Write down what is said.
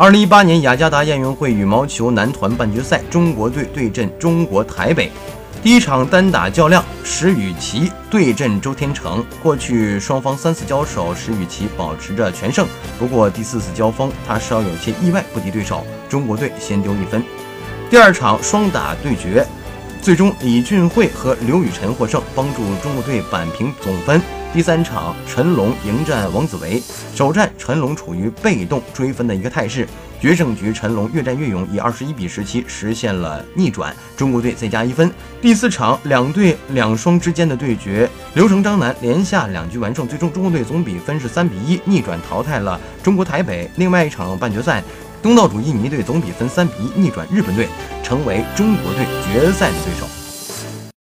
二零一八年雅加达亚运会羽毛球男团半决赛，中国队对阵中国台北。第一场单打较量，石宇奇对阵周天成。过去双方三次交手，石宇奇保持着全胜。不过第四次交锋，他稍有些意外，不敌对手，中国队先丢一分。第二场双打对决，最终李俊慧和刘雨辰获胜，帮助中国队扳平总分。第三场，陈龙迎战王子维，首战陈龙处于被动追分的一个态势，决胜局陈龙越战越勇，以二十一比十七实现了逆转，中国队再加一分。第四场，两队两双之间的对决，刘成张楠连下两局完胜，最终中国队总比分是三比一逆转淘汰了中国台北。另外一场半决赛，东道主印尼队总比分三比一逆转日本队，成为中国队决赛的对手。